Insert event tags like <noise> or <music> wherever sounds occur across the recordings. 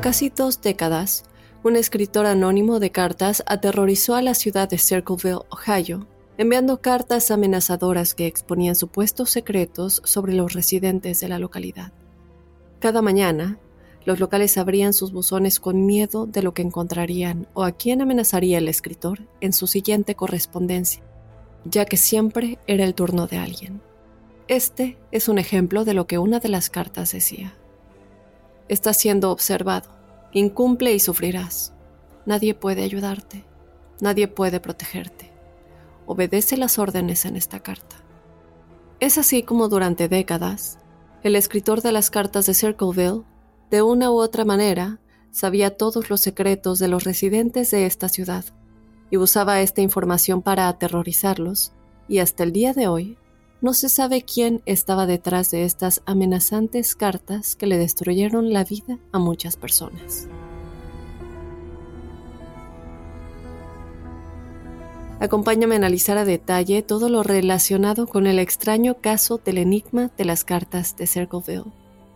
Casi dos décadas, un escritor anónimo de cartas aterrorizó a la ciudad de Circleville, Ohio, enviando cartas amenazadoras que exponían supuestos secretos sobre los residentes de la localidad. Cada mañana, los locales abrían sus buzones con miedo de lo que encontrarían o a quién amenazaría el escritor en su siguiente correspondencia, ya que siempre era el turno de alguien. Este es un ejemplo de lo que una de las cartas decía. Estás siendo observado. Incumple y sufrirás. Nadie puede ayudarte. Nadie puede protegerte. Obedece las órdenes en esta carta. Es así como durante décadas, el escritor de las cartas de Circleville, de una u otra manera, sabía todos los secretos de los residentes de esta ciudad y usaba esta información para aterrorizarlos, y hasta el día de hoy no se sabe quién estaba detrás de estas amenazantes cartas que le destruyeron la vida a muchas personas. Acompáñame a analizar a detalle todo lo relacionado con el extraño caso del enigma de las cartas de Circleville.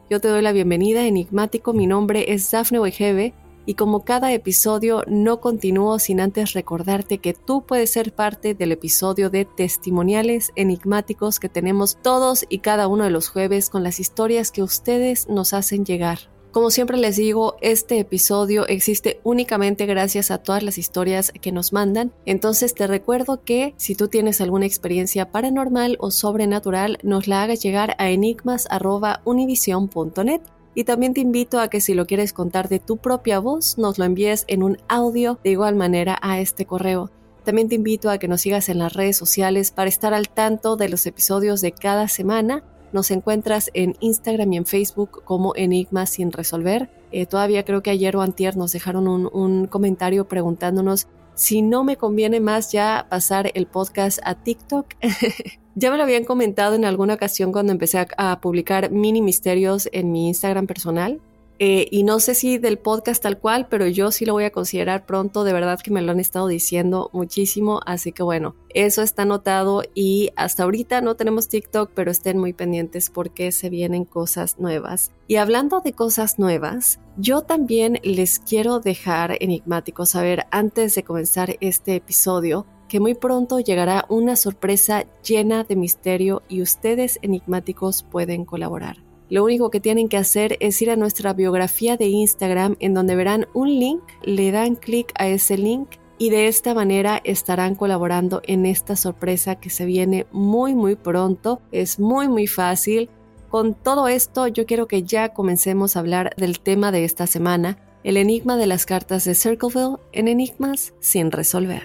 Yo te doy la bienvenida, enigmático. Mi nombre es Daphne Wegebe y como cada episodio no continúo sin antes recordarte que tú puedes ser parte del episodio de testimoniales enigmáticos que tenemos todos y cada uno de los jueves con las historias que ustedes nos hacen llegar. Como siempre les digo, este episodio existe únicamente gracias a todas las historias que nos mandan, entonces te recuerdo que si tú tienes alguna experiencia paranormal o sobrenatural, nos la hagas llegar a enigmas.univision.net y también te invito a que si lo quieres contar de tu propia voz, nos lo envíes en un audio de igual manera a este correo. También te invito a que nos sigas en las redes sociales para estar al tanto de los episodios de cada semana. Nos encuentras en Instagram y en Facebook como Enigmas sin resolver. Eh, todavía creo que ayer o antier nos dejaron un, un comentario preguntándonos si no me conviene más ya pasar el podcast a TikTok. <laughs> Ya me lo habían comentado en alguna ocasión cuando empecé a, a publicar mini misterios en mi Instagram personal. Eh, y no sé si del podcast tal cual, pero yo sí lo voy a considerar pronto. De verdad que me lo han estado diciendo muchísimo. Así que bueno, eso está anotado. Y hasta ahorita no tenemos TikTok, pero estén muy pendientes porque se vienen cosas nuevas. Y hablando de cosas nuevas, yo también les quiero dejar enigmáticos saber antes de comenzar este episodio muy pronto llegará una sorpresa llena de misterio y ustedes enigmáticos pueden colaborar. Lo único que tienen que hacer es ir a nuestra biografía de Instagram en donde verán un link, le dan clic a ese link y de esta manera estarán colaborando en esta sorpresa que se viene muy muy pronto. Es muy muy fácil. Con todo esto yo quiero que ya comencemos a hablar del tema de esta semana, el enigma de las cartas de Circleville en enigmas sin resolver.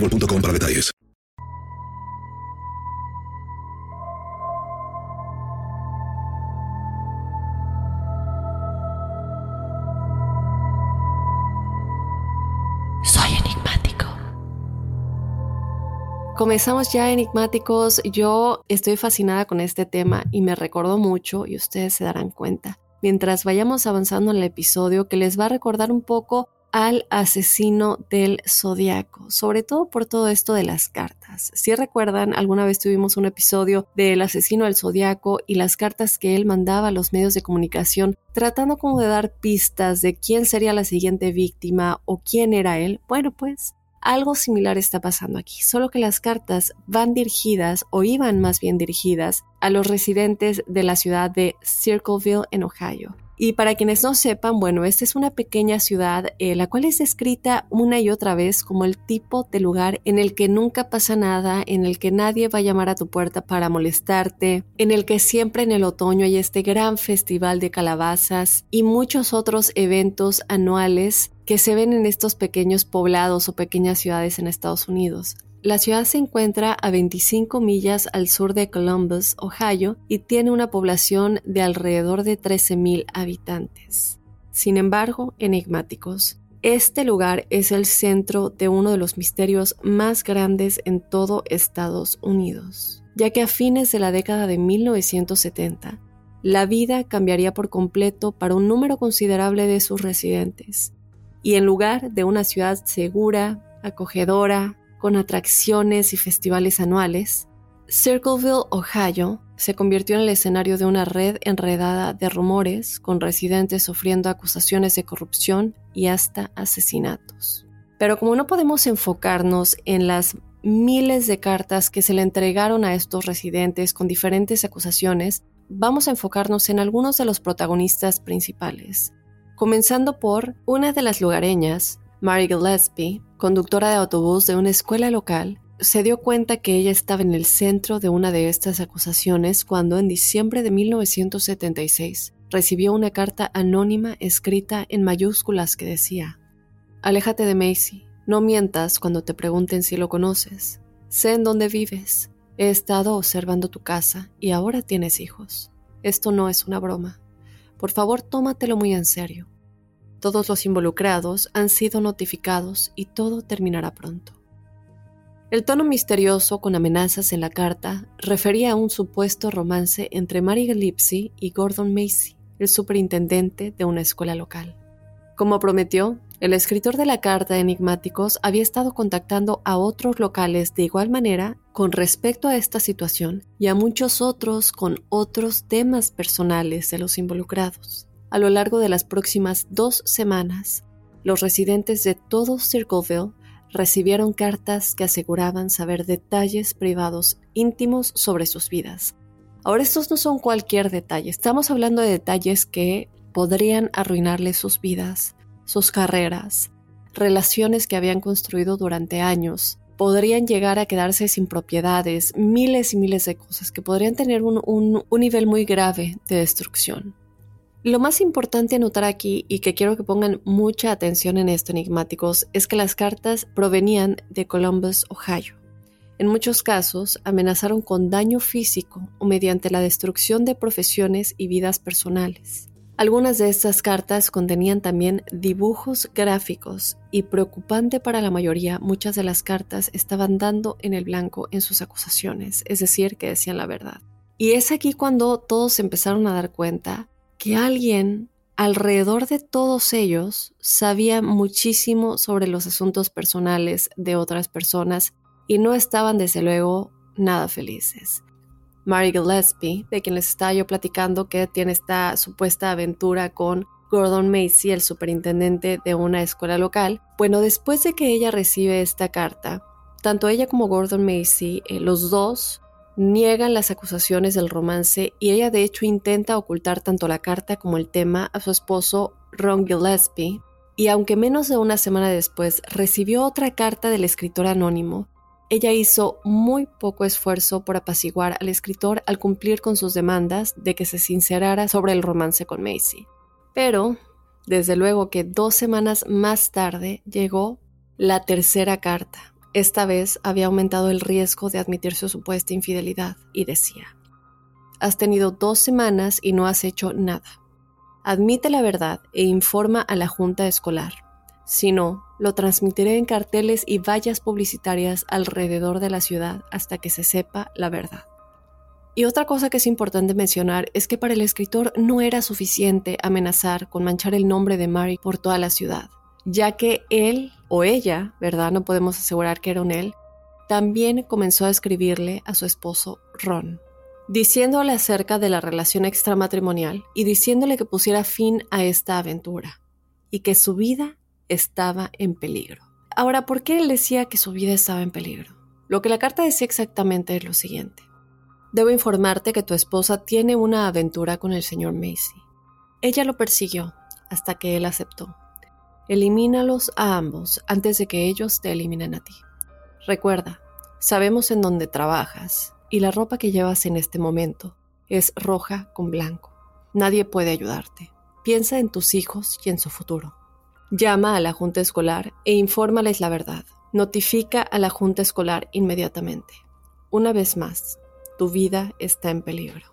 boostmobile.com para detalles. Soy enigmático. Comenzamos ya enigmáticos. Yo estoy fascinada con este tema y me recordó mucho y ustedes se darán cuenta mientras vayamos avanzando en el episodio que les va a recordar un poco al asesino del zodiaco, sobre todo por todo esto de las cartas. Si recuerdan, alguna vez tuvimos un episodio del asesino del zodiaco y las cartas que él mandaba a los medios de comunicación, tratando como de dar pistas de quién sería la siguiente víctima o quién era él. Bueno, pues algo similar está pasando aquí, solo que las cartas van dirigidas o iban más bien dirigidas a los residentes de la ciudad de Circleville en Ohio y para quienes no sepan, bueno, esta es una pequeña ciudad, eh, la cual es descrita una y otra vez como el tipo de lugar en el que nunca pasa nada, en el que nadie va a llamar a tu puerta para molestarte, en el que siempre en el otoño hay este gran festival de calabazas y muchos otros eventos anuales que se ven en estos pequeños poblados o pequeñas ciudades en Estados Unidos. La ciudad se encuentra a 25 millas al sur de Columbus, Ohio, y tiene una población de alrededor de 13.000 habitantes. Sin embargo, enigmáticos, este lugar es el centro de uno de los misterios más grandes en todo Estados Unidos, ya que a fines de la década de 1970, la vida cambiaría por completo para un número considerable de sus residentes, y en lugar de una ciudad segura, acogedora, con atracciones y festivales anuales, Circleville, Ohio, se convirtió en el escenario de una red enredada de rumores, con residentes sufriendo acusaciones de corrupción y hasta asesinatos. Pero como no podemos enfocarnos en las miles de cartas que se le entregaron a estos residentes con diferentes acusaciones, vamos a enfocarnos en algunos de los protagonistas principales, comenzando por una de las lugareñas, Mary Gillespie, conductora de autobús de una escuela local, se dio cuenta que ella estaba en el centro de una de estas acusaciones cuando en diciembre de 1976 recibió una carta anónima escrita en mayúsculas que decía, Aléjate de Macy, no mientas cuando te pregunten si lo conoces, sé en dónde vives, he estado observando tu casa y ahora tienes hijos. Esto no es una broma. Por favor, tómatelo muy en serio. Todos los involucrados han sido notificados y todo terminará pronto. El tono misterioso con amenazas en la carta refería a un supuesto romance entre Mary Gillespie y Gordon Macy, el superintendente de una escuela local. Como prometió, el escritor de la carta Enigmáticos había estado contactando a otros locales de igual manera con respecto a esta situación y a muchos otros con otros temas personales de los involucrados. A lo largo de las próximas dos semanas, los residentes de todo Circleville recibieron cartas que aseguraban saber detalles privados íntimos sobre sus vidas. Ahora estos no son cualquier detalle, estamos hablando de detalles que podrían arruinarles sus vidas, sus carreras, relaciones que habían construido durante años, podrían llegar a quedarse sin propiedades, miles y miles de cosas que podrían tener un, un, un nivel muy grave de destrucción. Lo más importante a notar aquí, y que quiero que pongan mucha atención en esto, enigmáticos, es que las cartas provenían de Columbus, Ohio. En muchos casos amenazaron con daño físico o mediante la destrucción de profesiones y vidas personales. Algunas de estas cartas contenían también dibujos gráficos y preocupante para la mayoría, muchas de las cartas estaban dando en el blanco en sus acusaciones, es decir, que decían la verdad. Y es aquí cuando todos empezaron a dar cuenta que alguien alrededor de todos ellos sabía muchísimo sobre los asuntos personales de otras personas y no estaban desde luego nada felices. Mary Gillespie, de quien les estaba yo platicando que tiene esta supuesta aventura con Gordon Macy, el superintendente de una escuela local. Bueno, después de que ella recibe esta carta, tanto ella como Gordon Macy, eh, los dos, niegan las acusaciones del romance y ella de hecho intenta ocultar tanto la carta como el tema a su esposo Ron Gillespie, y aunque menos de una semana después recibió otra carta del escritor anónimo, ella hizo muy poco esfuerzo por apaciguar al escritor al cumplir con sus demandas de que se sincerara sobre el romance con Macy. Pero, desde luego que dos semanas más tarde llegó la tercera carta. Esta vez había aumentado el riesgo de admitir su supuesta infidelidad y decía, Has tenido dos semanas y no has hecho nada. Admite la verdad e informa a la junta escolar. Si no, lo transmitiré en carteles y vallas publicitarias alrededor de la ciudad hasta que se sepa la verdad. Y otra cosa que es importante mencionar es que para el escritor no era suficiente amenazar con manchar el nombre de Mary por toda la ciudad, ya que él o ella, ¿verdad? No podemos asegurar que era un él, también comenzó a escribirle a su esposo Ron, diciéndole acerca de la relación extramatrimonial y diciéndole que pusiera fin a esta aventura y que su vida estaba en peligro. Ahora, ¿por qué él decía que su vida estaba en peligro? Lo que la carta decía exactamente es lo siguiente. Debo informarte que tu esposa tiene una aventura con el señor Macy. Ella lo persiguió hasta que él aceptó. Elimínalos a ambos antes de que ellos te eliminen a ti. Recuerda, sabemos en dónde trabajas y la ropa que llevas en este momento es roja con blanco. Nadie puede ayudarte. Piensa en tus hijos y en su futuro. Llama a la junta escolar e infórmales la verdad. Notifica a la junta escolar inmediatamente. Una vez más, tu vida está en peligro.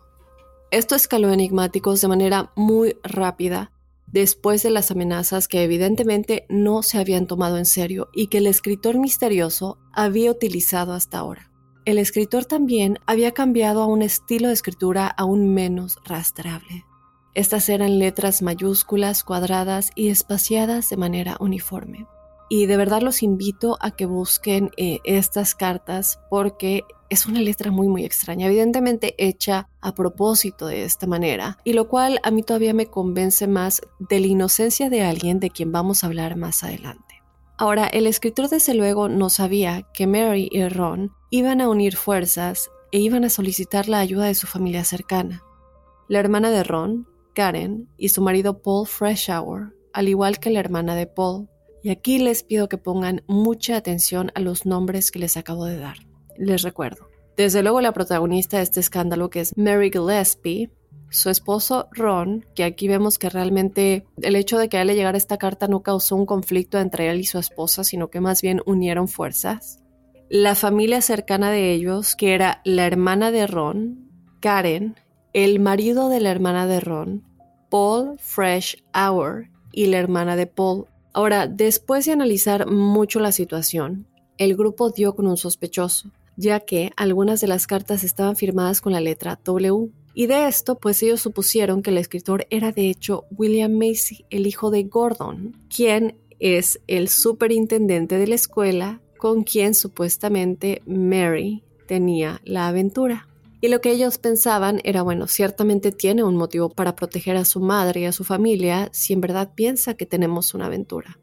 Esto escaló enigmáticos de manera muy rápida después de las amenazas que evidentemente no se habían tomado en serio y que el escritor misterioso había utilizado hasta ahora. El escritor también había cambiado a un estilo de escritura aún menos rastreable. Estas eran letras mayúsculas, cuadradas y espaciadas de manera uniforme. Y de verdad los invito a que busquen eh, estas cartas porque es una letra muy muy extraña, evidentemente hecha a propósito de esta manera, y lo cual a mí todavía me convence más de la inocencia de alguien de quien vamos a hablar más adelante. Ahora, el escritor desde luego no sabía que Mary y Ron iban a unir fuerzas e iban a solicitar la ayuda de su familia cercana. La hermana de Ron, Karen, y su marido Paul Freshour, al igual que la hermana de Paul, y aquí les pido que pongan mucha atención a los nombres que les acabo de dar. Les recuerdo. Desde luego la protagonista de este escándalo que es Mary Gillespie, su esposo Ron, que aquí vemos que realmente el hecho de que a él le llegara esta carta no causó un conflicto entre él y su esposa, sino que más bien unieron fuerzas. La familia cercana de ellos, que era la hermana de Ron, Karen, el marido de la hermana de Ron, Paul Fresh Hour y la hermana de Paul, Ahora, después de analizar mucho la situación, el grupo dio con un sospechoso, ya que algunas de las cartas estaban firmadas con la letra W. Y de esto, pues ellos supusieron que el escritor era de hecho William Macy, el hijo de Gordon, quien es el superintendente de la escuela con quien supuestamente Mary tenía la aventura. Y lo que ellos pensaban era, bueno, ciertamente tiene un motivo para proteger a su madre y a su familia si en verdad piensa que tenemos una aventura.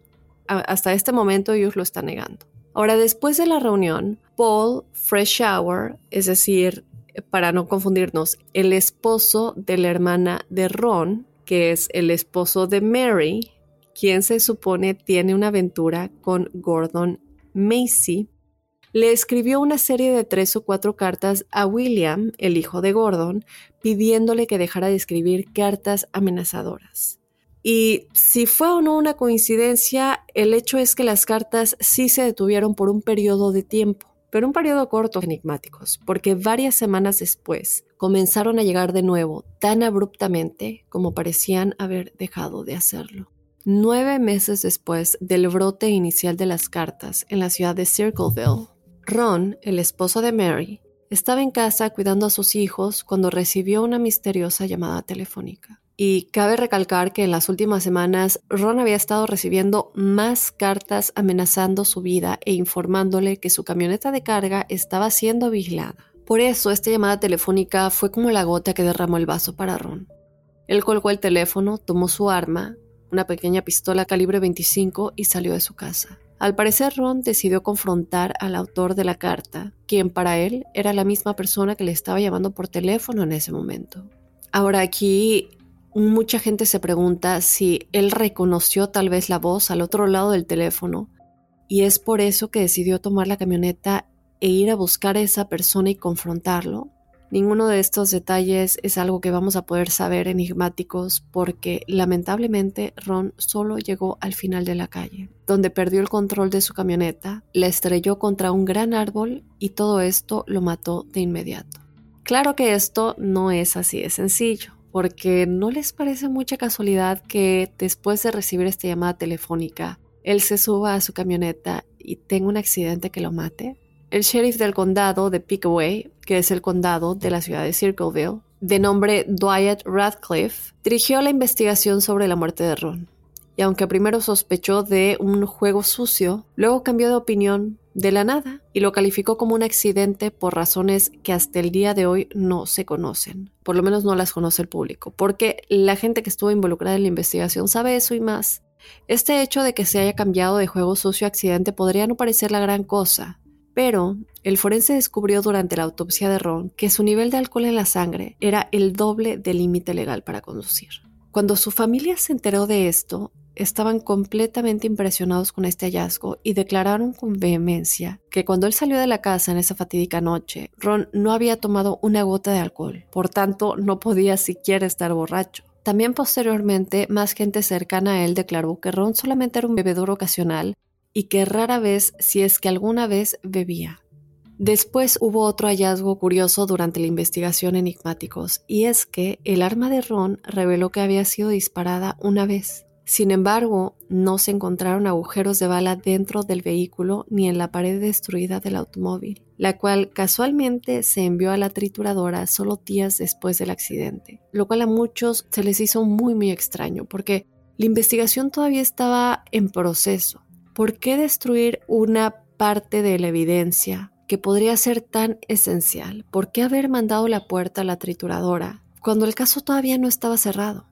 hasta este momento ellos lo están negando. Ahora, después de la reunión, Paul Freshour, es decir, para no confundirnos, el esposo de la hermana de Ron, que es el esposo de Mary, quien se supone tiene una aventura con Gordon Macy, le escribió una serie de tres o cuatro cartas a William, el hijo de Gordon, pidiéndole que dejara de escribir cartas amenazadoras. Y si fue o no una coincidencia, el hecho es que las cartas sí se detuvieron por un periodo de tiempo, pero un periodo corto enigmáticos, porque varias semanas después comenzaron a llegar de nuevo tan abruptamente como parecían haber dejado de hacerlo. Nueve meses después del brote inicial de las cartas en la ciudad de Circleville, Ron, el esposo de Mary, estaba en casa cuidando a sus hijos cuando recibió una misteriosa llamada telefónica. Y cabe recalcar que en las últimas semanas Ron había estado recibiendo más cartas amenazando su vida e informándole que su camioneta de carga estaba siendo vigilada. Por eso esta llamada telefónica fue como la gota que derramó el vaso para Ron. Él colgó el teléfono, tomó su arma, una pequeña pistola calibre 25 y salió de su casa. Al parecer Ron decidió confrontar al autor de la carta, quien para él era la misma persona que le estaba llamando por teléfono en ese momento. Ahora aquí mucha gente se pregunta si él reconoció tal vez la voz al otro lado del teléfono y es por eso que decidió tomar la camioneta e ir a buscar a esa persona y confrontarlo. Ninguno de estos detalles es algo que vamos a poder saber enigmáticos porque lamentablemente Ron solo llegó al final de la calle, donde perdió el control de su camioneta, la estrelló contra un gran árbol y todo esto lo mató de inmediato. Claro que esto no es así de sencillo, porque ¿no les parece mucha casualidad que después de recibir esta llamada telefónica, él se suba a su camioneta y tenga un accidente que lo mate? El sheriff del condado de Pickaway, que es el condado de la ciudad de Circleville, de nombre Dwight Radcliffe, dirigió la investigación sobre la muerte de Ron. Y aunque primero sospechó de un juego sucio, luego cambió de opinión de la nada y lo calificó como un accidente por razones que hasta el día de hoy no se conocen. Por lo menos no las conoce el público, porque la gente que estuvo involucrada en la investigación sabe eso y más. Este hecho de que se haya cambiado de juego sucio a accidente podría no parecer la gran cosa, pero el forense descubrió durante la autopsia de Ron que su nivel de alcohol en la sangre era el doble del límite legal para conducir. Cuando su familia se enteró de esto, estaban completamente impresionados con este hallazgo y declararon con vehemencia que cuando él salió de la casa en esa fatídica noche, Ron no había tomado una gota de alcohol, por tanto no podía siquiera estar borracho. También posteriormente, más gente cercana a él declaró que Ron solamente era un bebedor ocasional y que rara vez, si es que alguna vez, bebía. Después hubo otro hallazgo curioso durante la investigación enigmáticos, y es que el arma de Ron reveló que había sido disparada una vez. Sin embargo, no se encontraron agujeros de bala dentro del vehículo ni en la pared destruida del automóvil, la cual casualmente se envió a la trituradora solo días después del accidente, lo cual a muchos se les hizo muy muy extraño porque la investigación todavía estaba en proceso ¿por qué destruir una parte de la evidencia que podría ser tan esencial? ¿Por qué haber mandado la puerta a la trituradora cuando el caso todavía no estaba cerrado?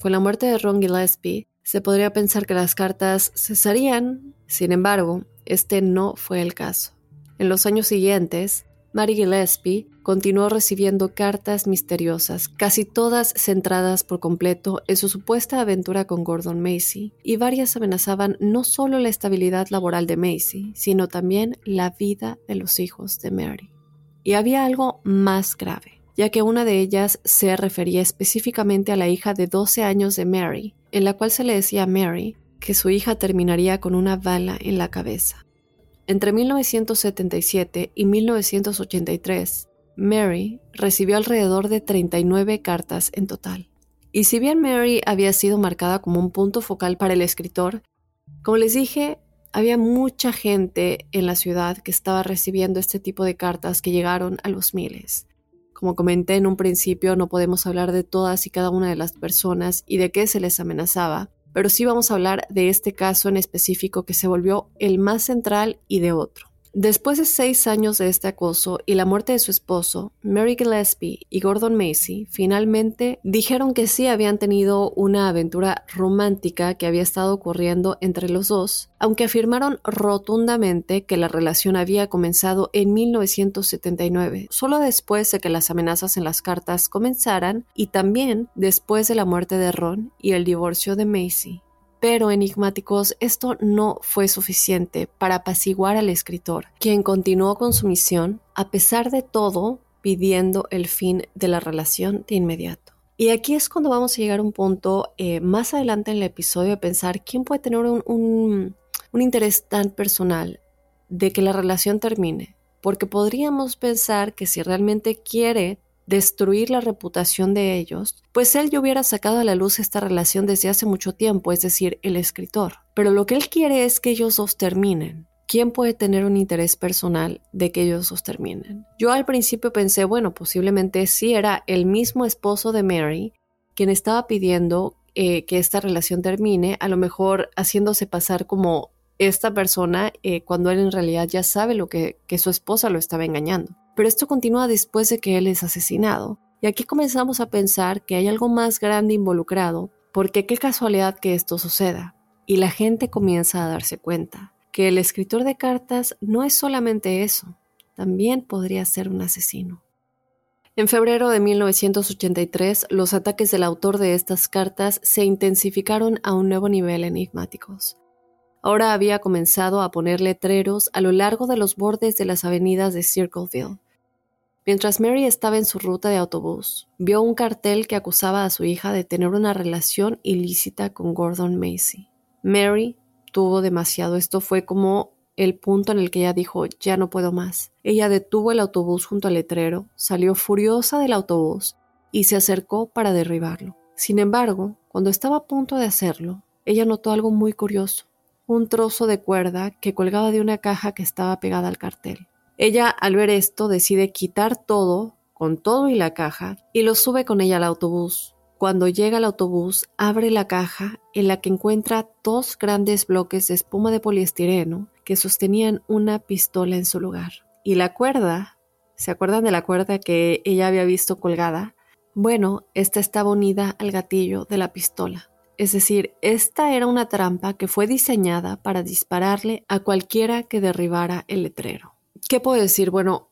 Con la muerte de Ron Gillespie, se podría pensar que las cartas cesarían, sin embargo, este no fue el caso. En los años siguientes, Mary Gillespie continuó recibiendo cartas misteriosas, casi todas centradas por completo en su supuesta aventura con Gordon Macy, y varias amenazaban no solo la estabilidad laboral de Macy, sino también la vida de los hijos de Mary. Y había algo más grave, ya que una de ellas se refería específicamente a la hija de 12 años de Mary, en la cual se le decía a Mary que su hija terminaría con una bala en la cabeza. Entre 1977 y 1983, Mary recibió alrededor de 39 cartas en total. Y si bien Mary había sido marcada como un punto focal para el escritor, como les dije, había mucha gente en la ciudad que estaba recibiendo este tipo de cartas que llegaron a los miles. Como comenté en un principio, no podemos hablar de todas y cada una de las personas y de qué se les amenazaba, pero sí vamos a hablar de este caso en específico que se volvió el más central y de otro. Después de seis años de este acoso y la muerte de su esposo, Mary Gillespie y Gordon Macy finalmente dijeron que sí habían tenido una aventura romántica que había estado ocurriendo entre los dos, aunque afirmaron rotundamente que la relación había comenzado en 1979, solo después de que las amenazas en las cartas comenzaran y también después de la muerte de Ron y el divorcio de Macy. Pero enigmáticos, esto no fue suficiente para apaciguar al escritor, quien continuó con su misión, a pesar de todo, pidiendo el fin de la relación de inmediato. Y aquí es cuando vamos a llegar a un punto eh, más adelante en el episodio de pensar quién puede tener un, un interés tan personal de que la relación termine. Porque podríamos pensar que si realmente quiere destruir la reputación de ellos, pues él ya hubiera sacado a la luz esta relación desde hace mucho tiempo, es decir, el escritor. Pero lo que él quiere es que ellos dos terminen. ¿Quién puede tener un interés personal de que ellos dos terminen? Yo al principio pensé, bueno, posiblemente sí era el mismo esposo de Mary quien estaba pidiendo eh, que esta relación termine, a lo mejor haciéndose pasar como esta persona eh, cuando él en realidad ya sabe lo que, que su esposa lo estaba engañando. Pero esto continúa después de que él es asesinado. Y aquí comenzamos a pensar que hay algo más grande involucrado, porque qué casualidad que esto suceda. Y la gente comienza a darse cuenta que el escritor de cartas no es solamente eso, también podría ser un asesino. En febrero de 1983, los ataques del autor de estas cartas se intensificaron a un nuevo nivel enigmáticos. Ahora había comenzado a poner letreros a lo largo de los bordes de las avenidas de Circleville. Mientras Mary estaba en su ruta de autobús, vio un cartel que acusaba a su hija de tener una relación ilícita con Gordon Macy. Mary tuvo demasiado. Esto fue como el punto en el que ella dijo, ya no puedo más. Ella detuvo el autobús junto al letrero, salió furiosa del autobús y se acercó para derribarlo. Sin embargo, cuando estaba a punto de hacerlo, ella notó algo muy curioso, un trozo de cuerda que colgaba de una caja que estaba pegada al cartel. Ella, al ver esto, decide quitar todo, con todo y la caja, y lo sube con ella al autobús. Cuando llega al autobús, abre la caja en la que encuentra dos grandes bloques de espuma de poliestireno que sostenían una pistola en su lugar. Y la cuerda, ¿se acuerdan de la cuerda que ella había visto colgada? Bueno, esta estaba unida al gatillo de la pistola. Es decir, esta era una trampa que fue diseñada para dispararle a cualquiera que derribara el letrero. ¿Qué puedo decir? Bueno,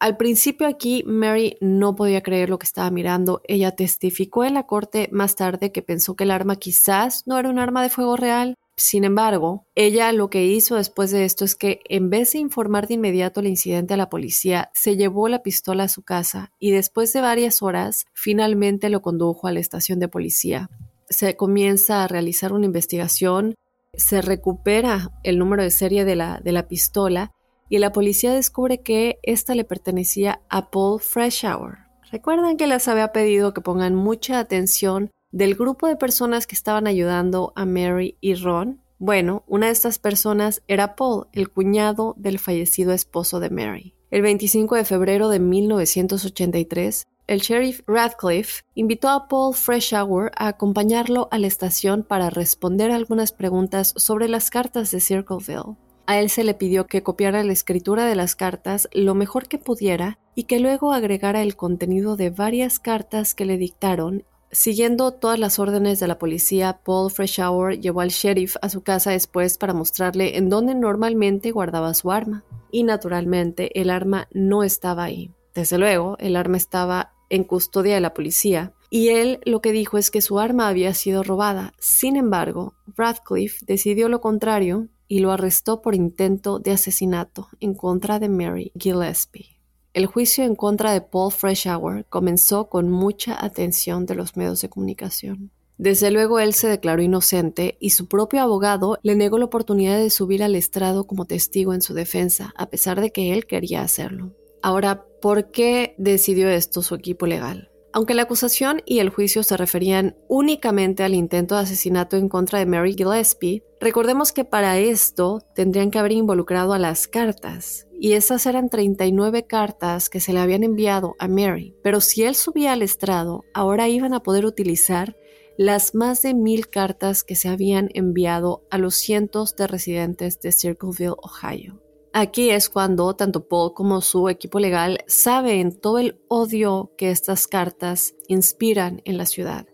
al principio aquí Mary no podía creer lo que estaba mirando. Ella testificó en la corte más tarde que pensó que el arma quizás no era un arma de fuego real. Sin embargo, ella lo que hizo después de esto es que en vez de informar de inmediato el incidente a la policía, se llevó la pistola a su casa y después de varias horas finalmente lo condujo a la estación de policía. Se comienza a realizar una investigación, se recupera el número de serie de la, de la pistola y la policía descubre que esta le pertenecía a Paul Freshour. Recuerdan que les había pedido que pongan mucha atención del grupo de personas que estaban ayudando a Mary y Ron. Bueno, una de estas personas era Paul, el cuñado del fallecido esposo de Mary. El 25 de febrero de 1983, el sheriff Radcliffe invitó a Paul Freshour a acompañarlo a la estación para responder algunas preguntas sobre las cartas de Circleville. A él se le pidió que copiara la escritura de las cartas lo mejor que pudiera y que luego agregara el contenido de varias cartas que le dictaron. Siguiendo todas las órdenes de la policía, Paul Freshour llevó al sheriff a su casa después para mostrarle en dónde normalmente guardaba su arma. Y naturalmente el arma no estaba ahí. Desde luego, el arma estaba en custodia de la policía, y él lo que dijo es que su arma había sido robada. Sin embargo, Radcliffe decidió lo contrario y lo arrestó por intento de asesinato en contra de Mary Gillespie. El juicio en contra de Paul Freshour comenzó con mucha atención de los medios de comunicación. Desde luego él se declaró inocente y su propio abogado le negó la oportunidad de subir al estrado como testigo en su defensa, a pesar de que él quería hacerlo. Ahora, ¿por qué decidió esto su equipo legal? Aunque la acusación y el juicio se referían únicamente al intento de asesinato en contra de Mary Gillespie, recordemos que para esto tendrían que haber involucrado a las cartas, y esas eran 39 cartas que se le habían enviado a Mary. Pero si él subía al estrado, ahora iban a poder utilizar las más de mil cartas que se habían enviado a los cientos de residentes de Circleville, Ohio. Aquí es cuando tanto Paul como su equipo legal saben todo el odio que estas cartas inspiran en la ciudad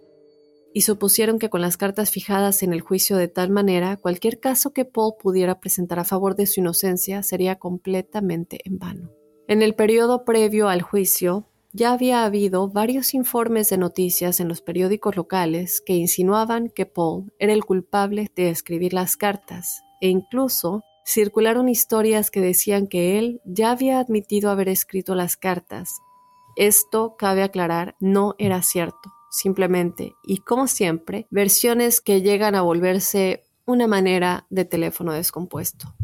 y supusieron que con las cartas fijadas en el juicio de tal manera, cualquier caso que Paul pudiera presentar a favor de su inocencia sería completamente en vano. En el periodo previo al juicio, ya había habido varios informes de noticias en los periódicos locales que insinuaban que Paul era el culpable de escribir las cartas, e incluso circularon historias que decían que él ya había admitido haber escrito las cartas. Esto, cabe aclarar, no era cierto, simplemente, y como siempre, versiones que llegan a volverse una manera de teléfono descompuesto.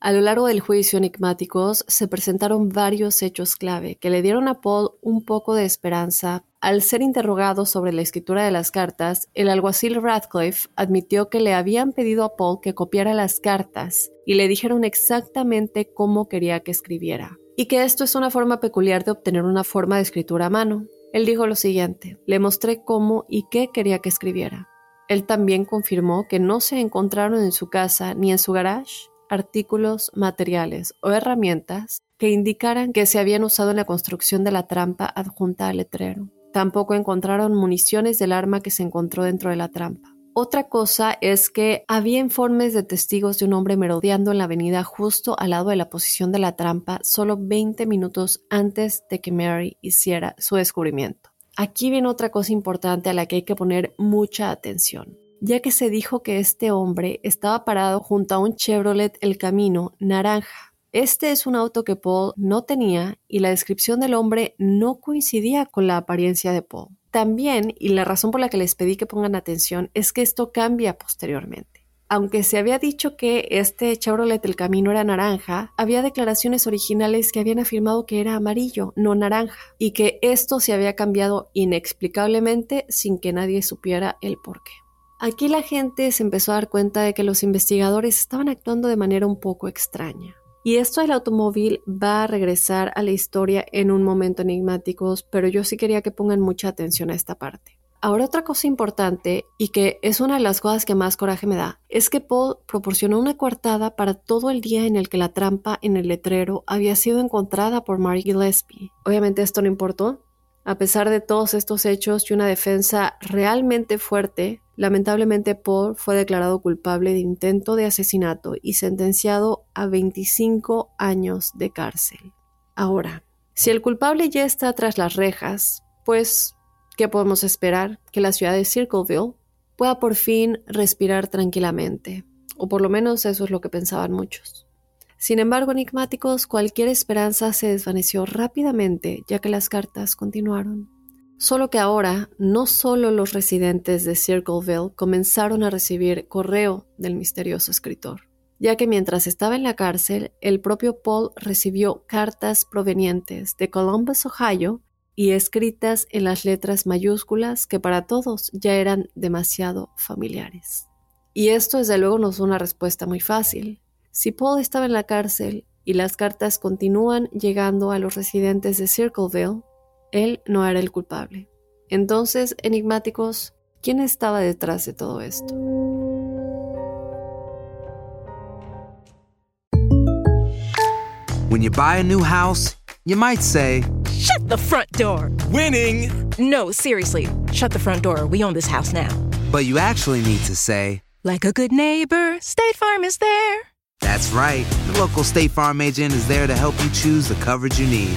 A lo largo del juicio enigmáticos se presentaron varios hechos clave que le dieron a Paul un poco de esperanza. Al ser interrogado sobre la escritura de las cartas, el alguacil Radcliffe admitió que le habían pedido a Paul que copiara las cartas y le dijeron exactamente cómo quería que escribiera, y que esto es una forma peculiar de obtener una forma de escritura a mano. Él dijo lo siguiente, le mostré cómo y qué quería que escribiera. Él también confirmó que no se encontraron en su casa ni en su garage artículos, materiales o herramientas que indicaran que se habían usado en la construcción de la trampa adjunta al letrero. Tampoco encontraron municiones del arma que se encontró dentro de la trampa. Otra cosa es que había informes de testigos de un hombre merodeando en la avenida justo al lado de la posición de la trampa solo 20 minutos antes de que Mary hiciera su descubrimiento. Aquí viene otra cosa importante a la que hay que poner mucha atención, ya que se dijo que este hombre estaba parado junto a un Chevrolet El Camino naranja. Este es un auto que Paul no tenía y la descripción del hombre no coincidía con la apariencia de Paul. También, y la razón por la que les pedí que pongan atención, es que esto cambia posteriormente. Aunque se había dicho que este Chevrolet El Camino era naranja, había declaraciones originales que habían afirmado que era amarillo, no naranja, y que esto se había cambiado inexplicablemente sin que nadie supiera el por qué. Aquí la gente se empezó a dar cuenta de que los investigadores estaban actuando de manera un poco extraña. Y esto del automóvil va a regresar a la historia en un momento enigmáticos, pero yo sí quería que pongan mucha atención a esta parte. Ahora otra cosa importante, y que es una de las cosas que más coraje me da, es que Paul proporcionó una coartada para todo el día en el que la trampa en el letrero había sido encontrada por Mark Gillespie. Obviamente esto no importó. A pesar de todos estos hechos y una defensa realmente fuerte, Lamentablemente, Paul fue declarado culpable de intento de asesinato y sentenciado a 25 años de cárcel. Ahora, si el culpable ya está tras las rejas, pues, ¿qué podemos esperar? Que la ciudad de Circleville pueda por fin respirar tranquilamente, o por lo menos eso es lo que pensaban muchos. Sin embargo, enigmáticos, cualquier esperanza se desvaneció rápidamente, ya que las cartas continuaron. Solo que ahora no solo los residentes de Circleville comenzaron a recibir correo del misterioso escritor, ya que mientras estaba en la cárcel, el propio Paul recibió cartas provenientes de Columbus, Ohio, y escritas en las letras mayúsculas que para todos ya eran demasiado familiares. Y esto desde luego no es una respuesta muy fácil. Si Paul estaba en la cárcel y las cartas continúan llegando a los residentes de Circleville, él no era el culpable. Entonces, enigmáticos, ¿quién estaba detrás de todo esto? When you buy a new house, you might say, Shut the front door! Winning! No, seriously, shut the front door. We own this house now. but you actually need to say, Like a good neighbor, State Farm is there. That's right. The local State Farm agent is there to help you choose the coverage you need.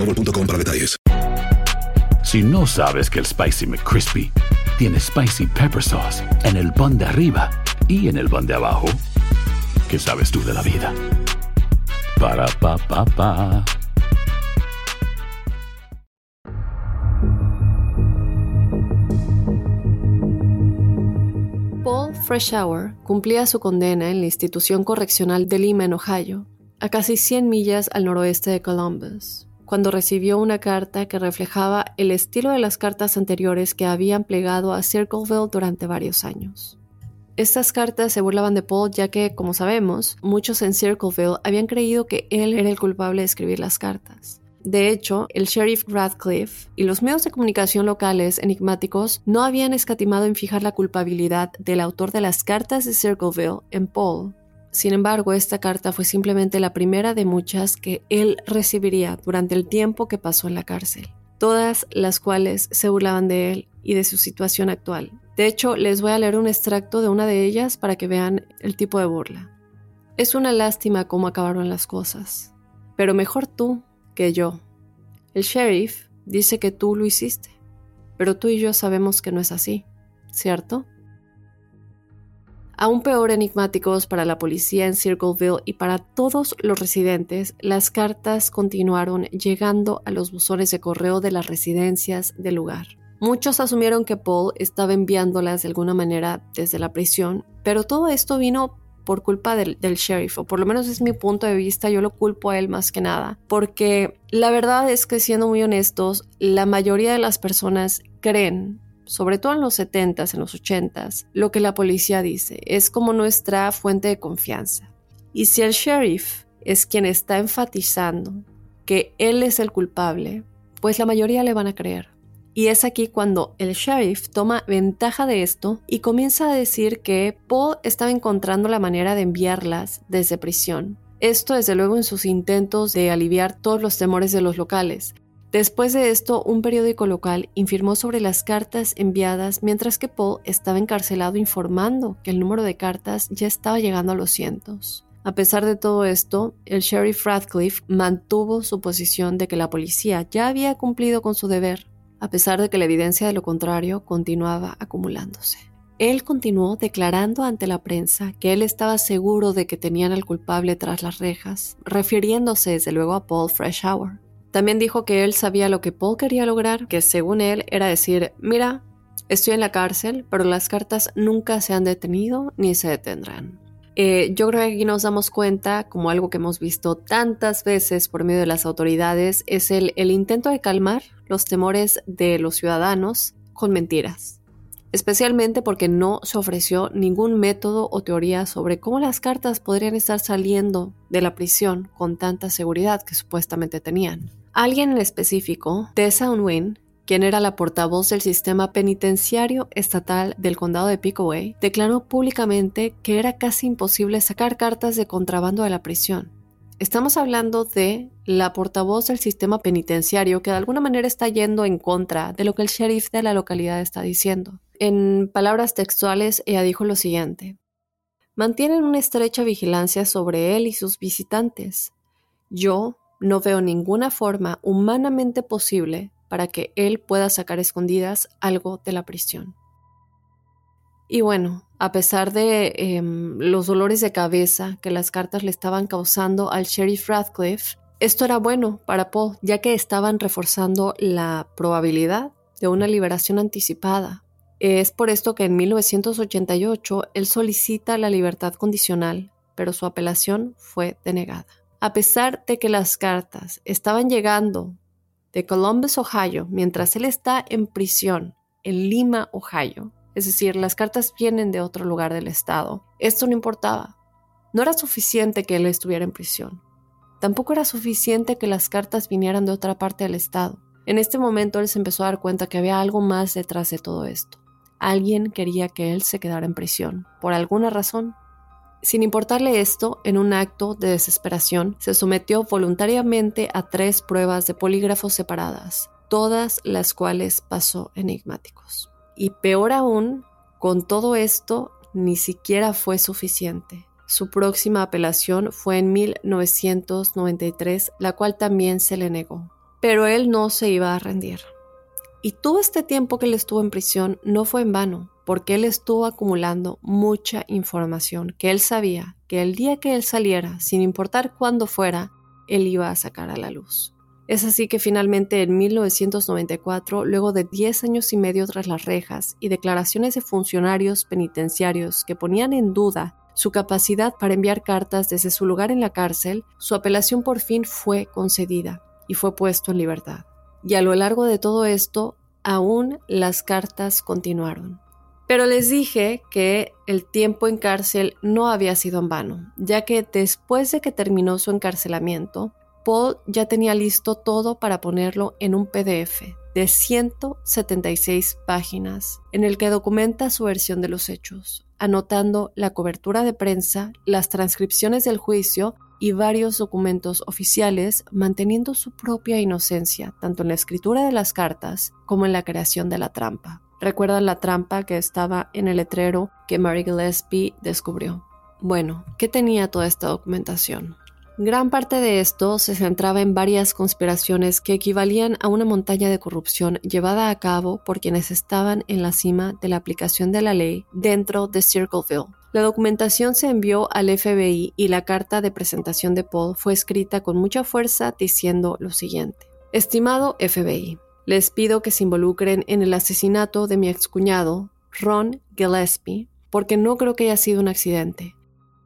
boostmobile.com para detalles. Si no sabes que el Spicy McCrispy tiene Spicy Pepper Sauce en el pan de arriba y en el pan de abajo, ¿qué sabes tú de la vida? Para, pa, pa, pa. Paul Freshour cumplía su condena en la institución correccional de Lima, en Ohio, a casi 100 millas al noroeste de Columbus, cuando recibió una carta que reflejaba el estilo de las cartas anteriores que habían plegado a Circleville durante varios años. Estas cartas se burlaban de Paul ya que, como sabemos, muchos en Circleville habían creído que él era el culpable de escribir las cartas. De hecho, el sheriff Radcliffe y los medios de comunicación locales enigmáticos no habían escatimado en fijar la culpabilidad del autor de las cartas de Circleville en Paul. Sin embargo, esta carta fue simplemente la primera de muchas que él recibiría durante el tiempo que pasó en la cárcel, todas las cuales se burlaban de él y de su situación actual. De hecho, les voy a leer un extracto de una de ellas para que vean el tipo de burla. Es una lástima cómo acabaron las cosas, pero mejor tú que yo. El sheriff dice que tú lo hiciste, pero tú y yo sabemos que no es así, ¿cierto? Aún peor enigmáticos para la policía en Circleville y para todos los residentes, las cartas continuaron llegando a los buzones de correo de las residencias del lugar. Muchos asumieron que Paul estaba enviándolas de alguna manera desde la prisión, pero todo esto vino por culpa del, sheriff, o por lo menos es mi punto de vista, yo lo culpo a él más que nada, porque la verdad es que siendo muy honestos, la mayoría de las personas creen sobre todo en los 70s, en los 80s, lo que la policía dice. Es como nuestra fuente de confianza. Y si el sheriff es quien está enfatizando que él es el culpable, pues la mayoría le van a creer. Y es aquí cuando el sheriff toma ventaja de esto y comienza a decir que Paul estaba encontrando la manera de enviarlas desde prisión. Esto desde luego en sus intentos de aliviar todos los temores de los locales, Después de esto, un periódico local informó sobre las cartas enviadas mientras que Paul estaba encarcelado informando que el número de cartas ya estaba llegando a los cientos. A pesar de todo esto, el sheriff Radcliffe mantuvo su posición de que la policía ya había cumplido con su deber, a pesar de que la evidencia de lo contrario continuaba acumulándose. Él continuó declarando ante la prensa que él estaba seguro de que tenían al culpable tras las rejas, refiriéndose desde luego a Paul Freshour. También dijo que él sabía lo que Paul quería lograr, que según él era decir, mira, estoy en la cárcel, pero las cartas nunca se han detenido ni se detendrán. Eh, yo creo que aquí nos damos cuenta, como algo que hemos visto tantas veces por medio de las autoridades, es el, el intento de calmar los temores de los ciudadanos con mentiras especialmente porque no se ofreció ningún método o teoría sobre cómo las cartas podrían estar saliendo de la prisión con tanta seguridad que supuestamente tenían. Alguien en específico, Tessa Unwin, quien era la portavoz del sistema penitenciario estatal del condado de Pickaway, declaró públicamente que era casi imposible sacar cartas de contrabando de la prisión. Estamos hablando de la portavoz del sistema penitenciario que de alguna manera está yendo en contra de lo que el sheriff de la localidad está diciendo. En palabras textuales, ella dijo lo siguiente. Mantienen una estrecha vigilancia sobre él y sus visitantes. Yo, no veo ninguna forma humanamente posible para que él pueda sacar escondidas algo de la prisión. Y bueno, a pesar de em, los dolores de cabeza que las cartas le estaban causando al sheriff Radcliffe, esto era bueno para Paul, ya que estaban reforzando la probabilidad de una liberación anticipada. Es por esto que en 1988 él solicita la libertad condicional, pero su apelación fue denegada a pesar de que las cartas estaban llegando de Columbus, Ohio, mientras él está en prisión en Lima, Ohio, es decir, las cartas vienen de otro lugar del estado, esto no importaba. No era suficiente que él estuviera en prisión. Tampoco era suficiente que las cartas vinieran de otra parte del estado. En este momento él se empezó a dar cuenta que había algo más detrás de todo esto. Alguien quería que él se quedara en prisión, por alguna razón. Sin importarle esto, en un acto de desesperación, se sometió voluntariamente a tres pruebas de polígrafos separadas, todas las cuales pasó enigmáticos. Y peor aún, con todo esto, ni siquiera fue suficiente. Su próxima apelación fue en 1993, la cual también se le negó. Pero él no se iba a rendir. Y todo este tiempo que él estuvo en prisión no fue en vano porque él estuvo acumulando mucha información que él sabía que el día que él saliera, sin importar cuándo fuera, él iba a sacar a la luz. Es así que finalmente en 1994, luego de 10 años y medio tras las rejas y declaraciones de funcionarios penitenciarios que ponían en duda su capacidad para enviar cartas desde su lugar en la cárcel, su apelación por fin fue concedida y fue puesto en libertad. Y a lo largo de todo esto, aún las cartas continuaron. Pero les dije que el tiempo en cárcel no había sido en vano, ya que después de que terminó su encarcelamiento, Paul ya tenía listo todo para ponerlo en un PDF de 176 páginas, en el que documenta su versión de los hechos, anotando la cobertura de prensa, las transcripciones del juicio y varios documentos oficiales, manteniendo su propia inocencia, tanto en la escritura de las cartas como en la creación de la trampa. ¿Recuerdan la trampa que estaba en el letrero que Mary Gillespie descubrió? Bueno, ¿qué tenía toda esta documentación? Gran parte de esto se centraba en varias conspiraciones que equivalían a una montaña de corrupción llevada a cabo por quienes estaban en la cima de la aplicación de la ley dentro de Circleville. La documentación se envió al FBI y la carta de presentación de Paul fue escrita con mucha fuerza diciendo lo siguiente. Estimado FBI, les pido que se involucren en el asesinato de mi excuñado, Ron Gillespie, porque no creo que haya sido un accidente.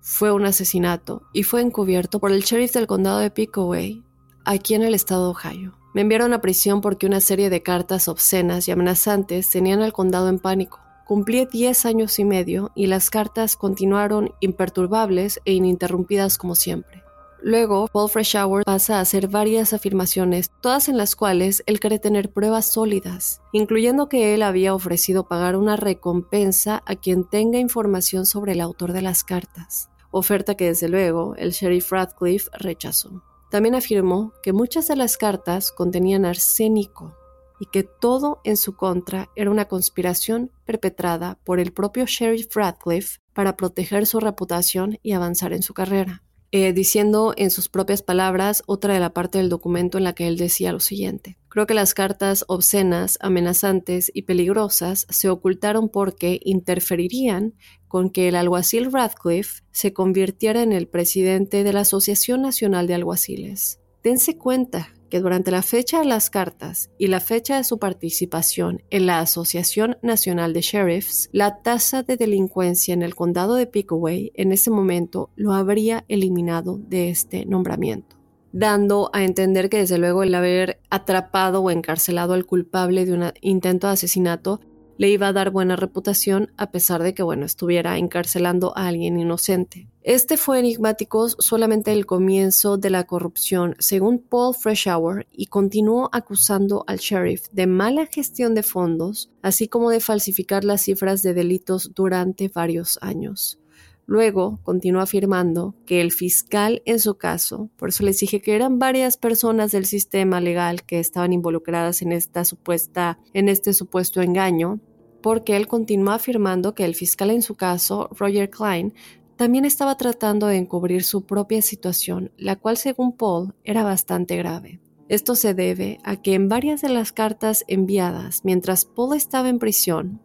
Fue un asesinato y fue encubierto por el sheriff del condado de Pickaway, aquí en el estado de Ohio. Me enviaron a prisión porque una serie de cartas obscenas y amenazantes tenían al condado en pánico. Cumplí 10 años y medio y las cartas continuaron imperturbables e ininterrumpidas como siempre. Luego, Paul Freshour pasa a hacer varias afirmaciones, todas en las cuales él cree tener pruebas sólidas, incluyendo que él había ofrecido pagar una recompensa a quien tenga información sobre el autor de las cartas, oferta que desde luego el sheriff Radcliffe rechazó. También afirmó que muchas de las cartas contenían arsénico y que todo en su contra era una conspiración perpetrada por el propio sheriff Radcliffe para proteger su reputación y avanzar en su carrera. Eh, diciendo en sus propias palabras otra de la parte del documento en la que él decía lo siguiente. Creo que las cartas obscenas, amenazantes y peligrosas se ocultaron porque interferirían con que el alguacil Radcliffe se convirtiera en el presidente de la Asociación Nacional de Alguaciles. Dense cuenta que durante la fecha de las cartas y la fecha de su participación en la Asociación Nacional de Sheriffs, la tasa de delincuencia en el condado de Pickaway en ese momento lo habría eliminado de este nombramiento dando a entender que desde luego el haber atrapado o encarcelado al culpable de un intento de asesinato le iba a dar buena reputación a pesar de que, bueno, estuviera encarcelando a alguien inocente. Este fue enigmático solamente el comienzo de la corrupción, según Paul Freshour, y continuó acusando al sheriff de mala gestión de fondos, así como de falsificar las cifras de delitos durante varios años. Luego continuó afirmando que el fiscal en su caso, por eso les dije que eran varias personas del sistema legal que estaban involucradas en esta supuesta, en este supuesto engaño, porque él continuó afirmando que el fiscal en su caso, Roger Klein, también estaba tratando de encubrir su propia situación, la cual según Paul era bastante grave. Esto se debe a que en varias de las cartas enviadas mientras Paul estaba en prisión,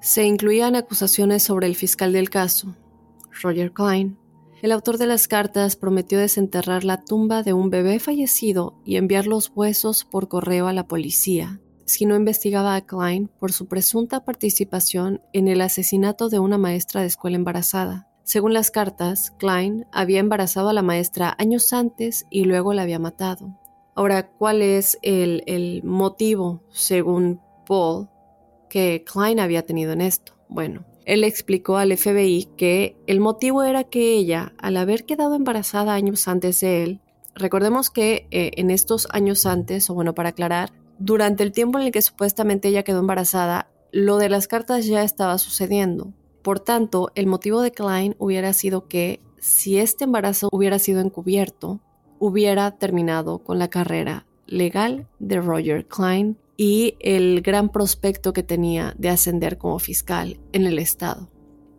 se incluían acusaciones sobre el fiscal del caso, Roger Klein. El autor de las cartas prometió desenterrar la tumba de un bebé fallecido y enviar los huesos por correo a la policía si no investigaba a Klein por su presunta participación en el asesinato de una maestra de escuela embarazada. Según las cartas, Klein había embarazado a la maestra años antes y luego la había matado. Ahora, ¿cuál es el, el motivo, según Paul, que Klein había tenido en esto? Bueno, él explicó al FBI que el motivo era que ella, al haber quedado embarazada años antes de él, recordemos que eh, en estos años antes, o bueno, para aclarar, durante el tiempo en el que supuestamente ella quedó embarazada, lo de las cartas ya estaba sucediendo. Por tanto, el motivo de Klein hubiera sido que si este embarazo hubiera sido encubierto, hubiera terminado con la carrera legal de Roger Klein y el gran prospecto que tenía de ascender como fiscal en el Estado.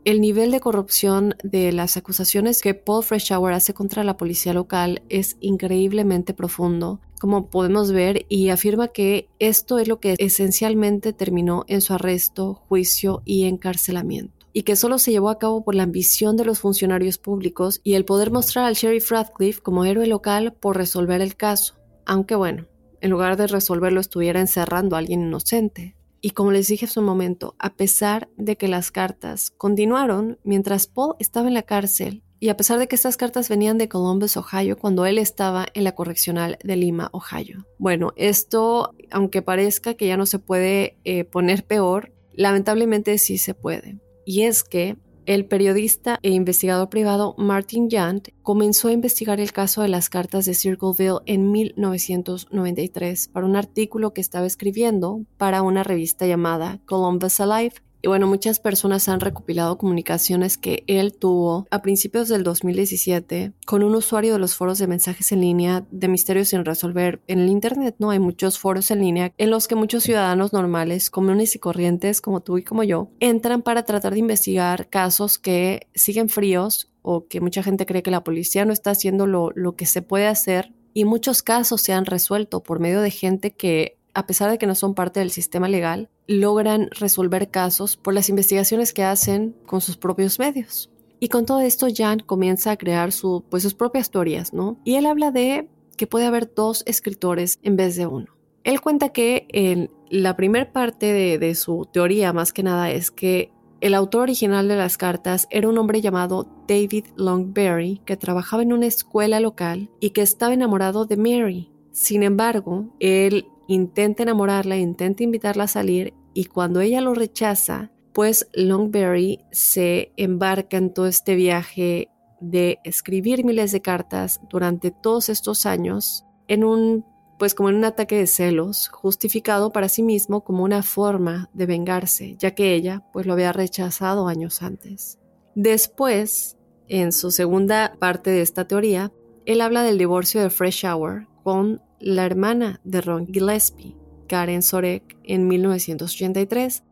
El nivel de corrupción de las acusaciones que Paul Freshour hace contra la policía local es increíblemente profundo, como podemos ver, y afirma que esto es lo que esencialmente terminó en su arresto, juicio y encarcelamiento y que solo se llevó a cabo por la ambición de los funcionarios públicos y el poder mostrar al sheriff Radcliffe como héroe local por resolver el caso, aunque bueno, en lugar de resolverlo estuviera encerrando a alguien inocente. Y como les dije hace un momento, a pesar de que las cartas continuaron mientras Paul estaba en la cárcel, y a pesar de que estas cartas venían de Columbus, Ohio, cuando él estaba en la correccional de Lima, Ohio. Bueno, esto, aunque parezca que ya no se puede eh, poner peor, lamentablemente sí se puede. Y es que el periodista e investigador privado Martin Yant comenzó a investigar el caso de las cartas de Circleville en 1993 para un artículo que estaba escribiendo para una revista llamada Columbus Alive y bueno, muchas personas han recopilado comunicaciones que él tuvo a principios del 2017 con un usuario de los foros de mensajes en línea de misterios sin resolver. En el Internet no hay muchos foros en línea en los que muchos ciudadanos normales, comunes y corrientes como tú y como yo, entran para tratar de investigar casos que siguen fríos o que mucha gente cree que la policía no está haciendo lo, lo que se puede hacer y muchos casos se han resuelto por medio de gente que a pesar de que no son parte del sistema legal, logran resolver casos por las investigaciones que hacen con sus propios medios. Y con todo esto, Jan comienza a crear su, pues, sus propias teorías, ¿no? Y él habla de que puede haber dos escritores en vez de uno. Él cuenta que en la primera parte de, de su teoría, más que nada, es que el autor original de las cartas era un hombre llamado David Longberry que trabajaba en una escuela local y que estaba enamorado de Mary. Sin embargo, él intenta enamorarla, intenta invitarla a salir y cuando ella lo rechaza, pues Longberry se embarca en todo este viaje de escribir miles de cartas durante todos estos años en un pues como en un ataque de celos, justificado para sí mismo como una forma de vengarse, ya que ella pues lo había rechazado años antes. Después, en su segunda parte de esta teoría, él habla del divorcio de Fresh Hour con la hermana de Ron Gillespie, Karen Sorek, en 1983,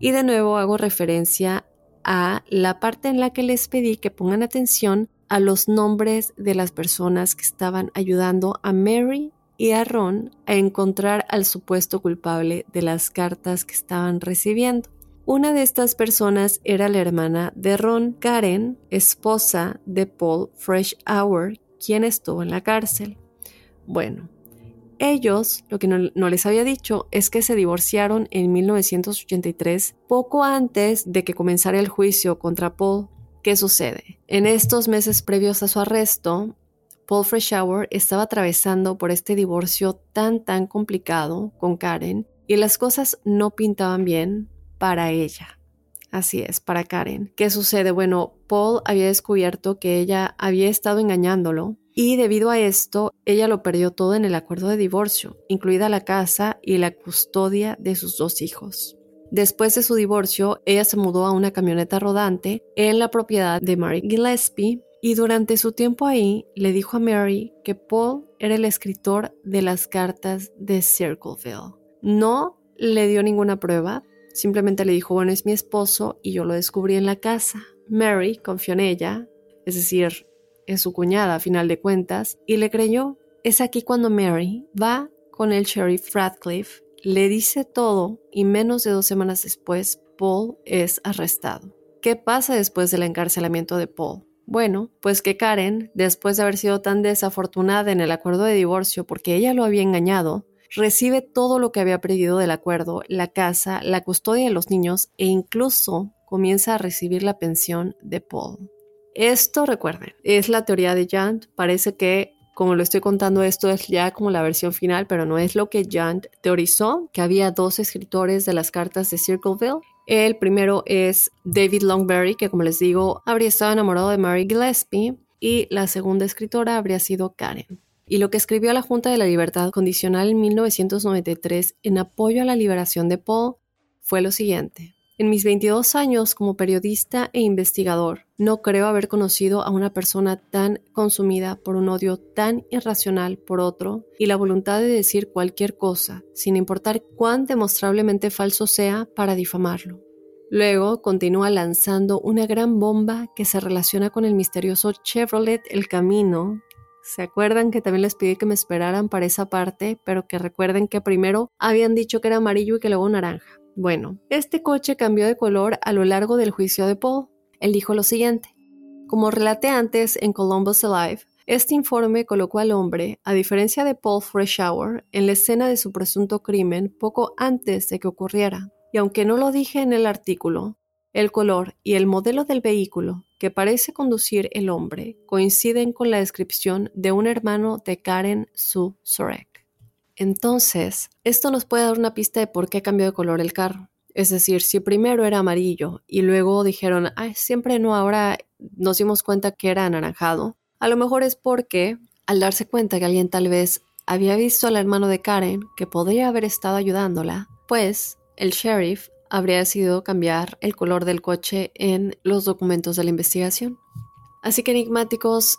y de nuevo hago referencia a la parte en la que les pedí que pongan atención a los nombres de las personas que estaban ayudando a Mary y a Ron a encontrar al supuesto culpable de las cartas que estaban recibiendo. Una de estas personas era la hermana de Ron, Karen, esposa de Paul Fresh Hour, quien estuvo en la cárcel. Bueno, ellos, lo que no, les había dicho es que se divorciaron en 1983, poco antes de que comenzara el juicio contra Paul. ¿Qué sucede? En estos meses previos a su arresto, Paul Freshour estaba atravesando por este divorcio tan tan complicado con Karen y las cosas no pintaban bien para ella. Así es, para Karen. ¿Qué sucede? Bueno, Paul había descubierto que ella había estado engañándolo y debido a esto, ella lo perdió todo en el acuerdo de divorcio, incluida la casa y la custodia de sus dos hijos. Después de su divorcio, ella se mudó a una camioneta rodante en la propiedad de Mary Gillespie y durante su tiempo ahí le dijo a Mary que Paul era el escritor de las cartas de Circleville. No le dio ninguna prueba, simplemente le dijo, bueno, es mi esposo y yo lo descubrí en la casa. Mary confió en ella, es decir, en su cuñada a final de cuentas, y le creyó. Es aquí cuando Mary va con el sheriff Radcliffe, le dice todo y menos de dos semanas después Paul es arrestado. ¿Qué pasa después del encarcelamiento de Paul? Bueno, pues que Karen, después de haber sido tan desafortunada en el acuerdo de divorcio porque ella lo había engañado, recibe todo lo que había perdido del acuerdo, la casa, la custodia de los niños e incluso comienza a recibir la pensión de Paul. Esto, recuerden, es la teoría de Jant. Parece que, como lo estoy contando, esto es ya como la versión final, pero no es lo que Jant teorizó, que había dos escritores de las cartas de Circleville el primero es David Longberry, que como les digo, habría estado enamorado de Mary Gillespie, y la segunda escritora habría sido Karen. Y lo que escribió a la Junta de la Libertad Condicional en 1993 en apoyo a la liberación de Paul fue lo siguiente. En mis 22 años como periodista e investigador, no creo haber conocido a una persona tan consumida por un odio tan irracional por otro y la voluntad de decir cualquier cosa, sin importar cuán demostrablemente falso sea, para difamarlo. Luego continúa lanzando una gran bomba que se relaciona con el misterioso Chevrolet El Camino. ¿Se acuerdan que también les pedí que me esperaran para esa parte, pero que recuerden que primero habían dicho que era amarillo y que luego naranja? Bueno, este coche cambió de color a lo largo del juicio de Paul. Él dijo lo siguiente. Como relaté antes en Columbus Alive, este informe colocó al hombre, a diferencia de Paul Freshour, en la escena de su presunto crimen poco antes de que ocurriera. Y aunque no lo dije en el artículo, el color y el modelo del vehículo que parece conducir el hombre coinciden con la descripción de un hermano de Karen Sue Sorek. Entonces, esto nos puede dar una pista de por qué cambió de color el carro. Es decir, si primero era amarillo y luego dijeron, ay, siempre no, ahora nos dimos cuenta que era anaranjado, a lo mejor es porque al darse cuenta que alguien tal vez había visto al hermano de Karen que podría haber estado ayudándola, pues el sheriff habría decidido cambiar el color del coche en los documentos de la investigación. Así que enigmáticos,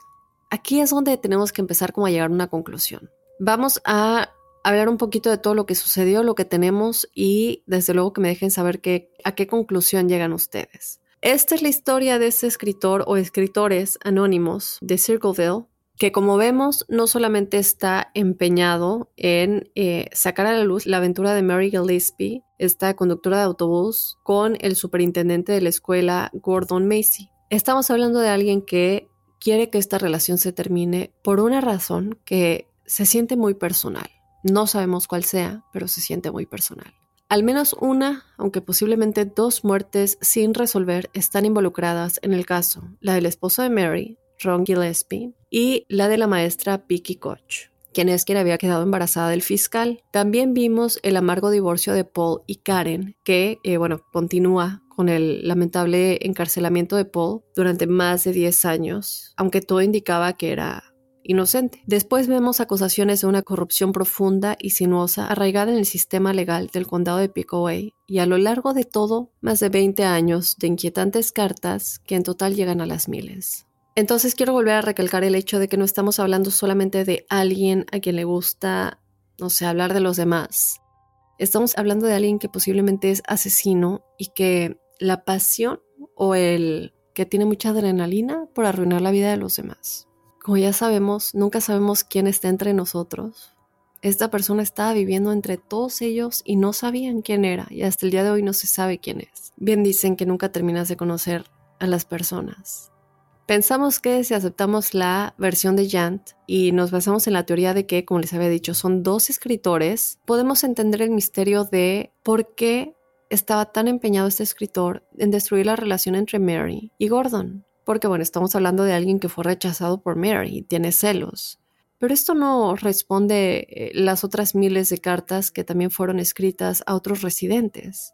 aquí es donde tenemos que empezar como a llegar a una conclusión. Vamos a hablar un poquito de todo lo que sucedió, lo que tenemos y desde luego que me dejen saber a qué conclusión llegan ustedes. Esta es la historia de este escritor o escritores anónimos de Circleville, que como vemos no solamente está empeñado en eh, sacar a la luz la aventura de Mary Gillespie, esta conductora de autobús, con el superintendente de la escuela Gordon Macy. Estamos hablando de alguien que quiere que esta relación se termine por una razón que se siente muy personal. No sabemos cuál sea, pero se siente muy personal. Al menos una, aunque posiblemente dos muertes sin resolver están involucradas en el caso, la del esposo de Mary, Ron Gillespie, y la de la maestra Vicky Koch, quien es quien había quedado embarazada del fiscal. También vimos el amargo divorcio de Paul y Karen, que, eh, bueno, continúa con el lamentable encarcelamiento de Paul durante más de 10 años, aunque todo indicaba que era inocente. Después vemos acusaciones de una corrupción profunda y sinuosa arraigada en el sistema legal del condado de Pickaway y a lo largo de todo, más de 20 años de inquietantes cartas que en total llegan a las miles. Entonces quiero volver a recalcar el hecho de que no estamos hablando solamente de alguien a quien le gusta, no sé, hablar de los demás. Estamos hablando de alguien que posiblemente es asesino y que la pasión o el que tiene mucha adrenalina por arruinar la vida de los demás. Como ya sabemos, nunca sabemos quién está entre nosotros. Esta persona estaba viviendo entre todos ellos y no sabían quién era y hasta el día de hoy no se sabe quién es. Bien dicen que nunca terminas de conocer a las personas. Pensamos que si aceptamos la versión de Jant y nos basamos en la teoría de que, como les había dicho, son dos escritores, podemos entender el misterio de por qué estaba tan empeñado este escritor en destruir la relación entre Mary y Gordon. Porque bueno, estamos hablando de alguien que fue rechazado por Mary y tiene celos. Pero esto no responde eh, las otras miles de cartas que también fueron escritas a otros residentes.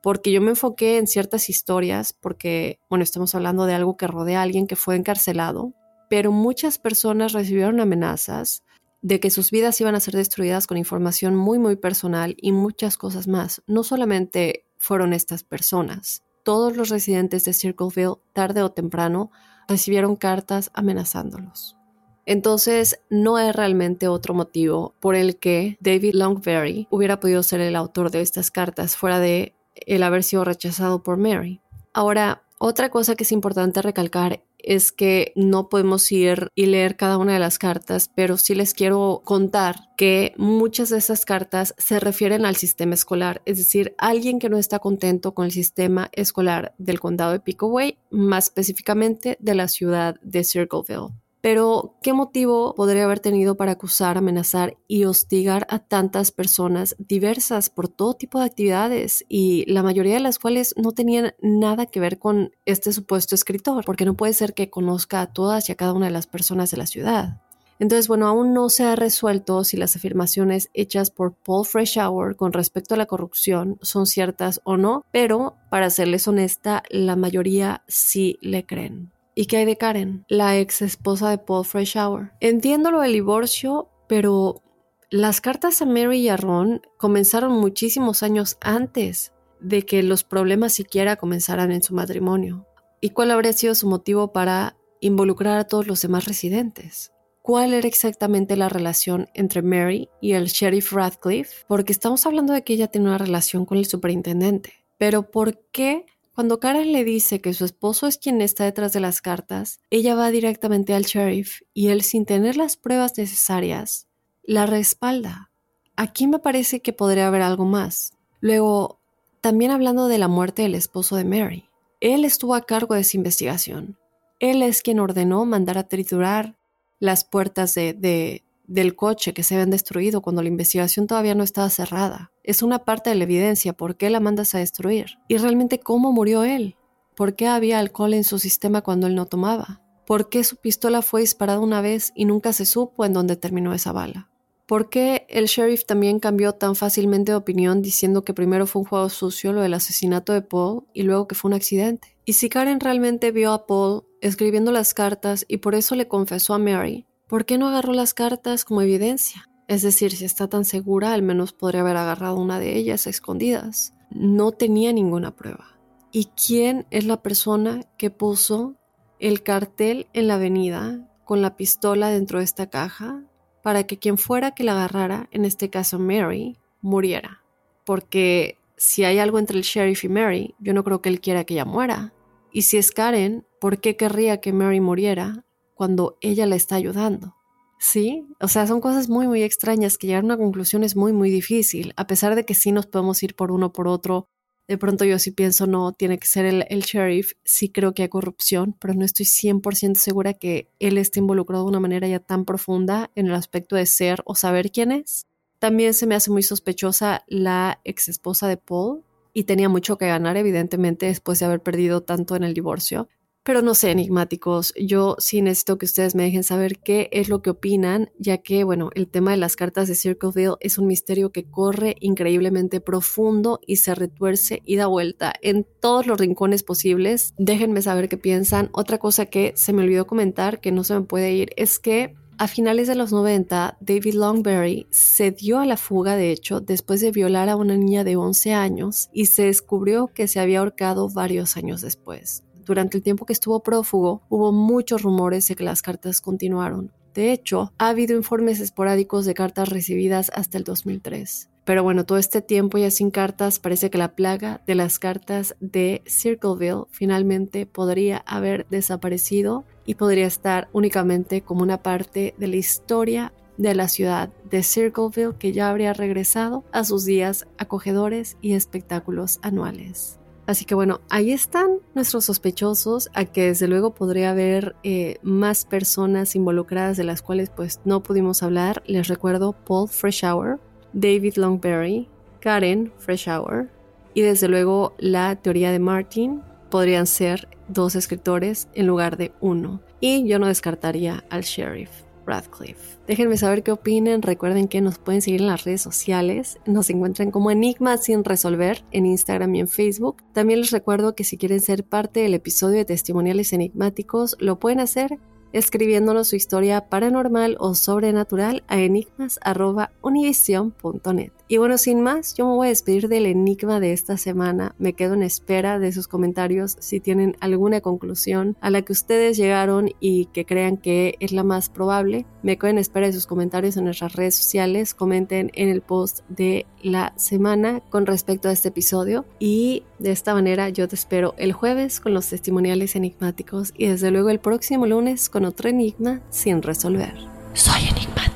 Porque yo me enfoqué en ciertas historias, porque, bueno, estamos hablando de algo que rodea a alguien que fue encarcelado, pero muchas personas recibieron amenazas de que sus vidas iban a ser destruidas con información muy, muy personal y muchas cosas más. No solamente fueron estas personas, todos los residentes de Circleville, tarde o temprano, recibieron cartas amenazándolos. Entonces, no hay realmente otro motivo por el que David Longberry hubiera podido ser el autor de estas cartas fuera de el haber sido rechazado por Mary. Ahora, otra cosa que es importante recalcar es que no podemos ir y leer cada una de las cartas, pero sí les quiero contar que muchas de esas cartas se refieren al sistema escolar, es decir, alguien que no está contento con el sistema escolar del condado de Pickaway, más específicamente de la ciudad de Circleville. Pero, ¿qué motivo podría haber tenido para acusar, amenazar y hostigar a tantas personas diversas por todo tipo de actividades y la mayoría de las cuales no tenían nada que ver con este supuesto escritor? Porque no puede ser que conozca a todas y a cada una de las personas de la ciudad. Entonces, bueno, aún no se ha resuelto si las afirmaciones hechas por Paul Freshour con respecto a la corrupción son ciertas o no, pero para serles honesta, la mayoría sí le creen. ¿Y qué hay de Karen, la ex esposa de Paul Freshour? Entiendo lo del divorcio, pero las cartas a Mary y a Ron comenzaron muchísimos años antes de que los problemas siquiera comenzaran en su matrimonio. ¿Y cuál habría sido su motivo para involucrar a todos los demás residentes? ¿Cuál era exactamente la relación entre Mary y el sheriff Radcliffe? Porque estamos hablando de que ella tiene una relación con el superintendente. Pero ¿por qué cuando Karen le dice que su esposo es quien está detrás de las cartas, ella va directamente al sheriff y él, sin tener las pruebas necesarias, la respalda. Aquí me parece que podría haber algo más. Luego, también hablando de la muerte del esposo de Mary, él estuvo a cargo de esa investigación. Él es quien ordenó mandar a triturar las puertas de, de, del coche que se habían destruido cuando la investigación todavía no estaba cerrada. Es una parte de la evidencia, ¿por qué la mandas a destruir? Y realmente cómo murió él. ¿Por qué había alcohol en su sistema cuando él no tomaba? ¿Por qué su pistola fue disparada una vez y nunca se supo en dónde terminó esa bala? ¿Por qué el sheriff también cambió tan fácilmente de opinión diciendo que primero fue un juego sucio lo del asesinato de Paul y luego que fue un accidente? Y si Karen realmente vio a Paul escribiendo las cartas y por eso le confesó a Mary, ¿Por qué no agarró las cartas como evidencia? Es decir, si está tan segura, al menos podría haber agarrado una de ellas escondidas. No tenía ninguna prueba. ¿Y quién es la persona que puso el cartel en la avenida con la pistola dentro de esta caja para que quien fuera que la agarrara, en este caso Mary, muriera? Porque si hay algo entre el sheriff y Mary, yo no creo que él quiera que ella muera. Y si es Karen, ¿por qué querría que Mary muriera cuando ella la está ayudando. ¿Sí? O sea, son cosas muy, muy extrañas que llegar a una conclusión es muy, muy difícil, a pesar de que sí nos podemos ir por uno por otro De pronto yo sí pienso, no, tiene que ser el, el sheriff. Sí creo que hay corrupción, pero no estoy 100% segura que él esté involucrado de una manera ya tan profunda en el aspecto de ser o saber quién es. También se me hace muy sospechosa la ex esposa de Paul y tenía mucho que ganar, evidentemente, después de haber perdido tanto en el divorcio. Pero no sé, enigmáticos, yo sí necesito que ustedes me dejen saber qué es lo que opinan, ya que, bueno, el tema de las cartas de Circleville es un misterio que corre increíblemente profundo y se retuerce y da vuelta en todos los rincones posibles. Déjenme saber qué piensan. Otra cosa que se me olvidó comentar, que no se me puede ir, es que a finales de los 90, David Longberry se dio a la fuga, de hecho, después de violar a una niña de 11 años y se descubrió que se había ahorcado varios años después durante el tiempo que estuvo prófugo, hubo muchos rumores de que las cartas continuaron. De hecho, ha habido informes esporádicos de cartas recibidas hasta el 2003. Pero bueno, todo este tiempo ya sin cartas, parece que la plaga de las cartas de Circleville finalmente podría haber desaparecido y podría estar únicamente como una parte de la historia de la ciudad de Circleville que ya habría regresado a sus días acogedores y espectáculos anuales. Así que bueno, ahí están nuestros sospechosos, a que desde luego podría haber eh, más personas involucradas de las cuales pues no pudimos hablar. Les recuerdo Paul Freshour, David Longberry, Karen Freshour y desde luego la teoría de Martin podrían ser dos escritores en lugar de uno. Y yo no descartaría al sheriff. Radcliffe. Déjenme saber qué opinen. Recuerden que nos pueden seguir en las redes sociales. Nos encuentran como Enigma sin resolver en Instagram y en Facebook. También les recuerdo que si quieren ser parte del episodio de testimoniales enigmáticos, lo pueden hacer escribiéndonos su historia paranormal o sobrenatural a enigmas.univision.net. Y bueno, sin más, yo me voy a despedir del enigma de esta semana. Me quedo en espera de sus comentarios si tienen alguna conclusión a la que ustedes llegaron y que crean que es la más probable. Me quedo en espera de sus comentarios en nuestras redes sociales. Comenten en el post de la semana con respecto a este episodio. Y de esta manera yo te espero el jueves con los testimoniales enigmáticos y desde luego el próximo lunes con otro enigma sin resolver. Soy enigmático.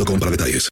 Boost Mobile para detalles.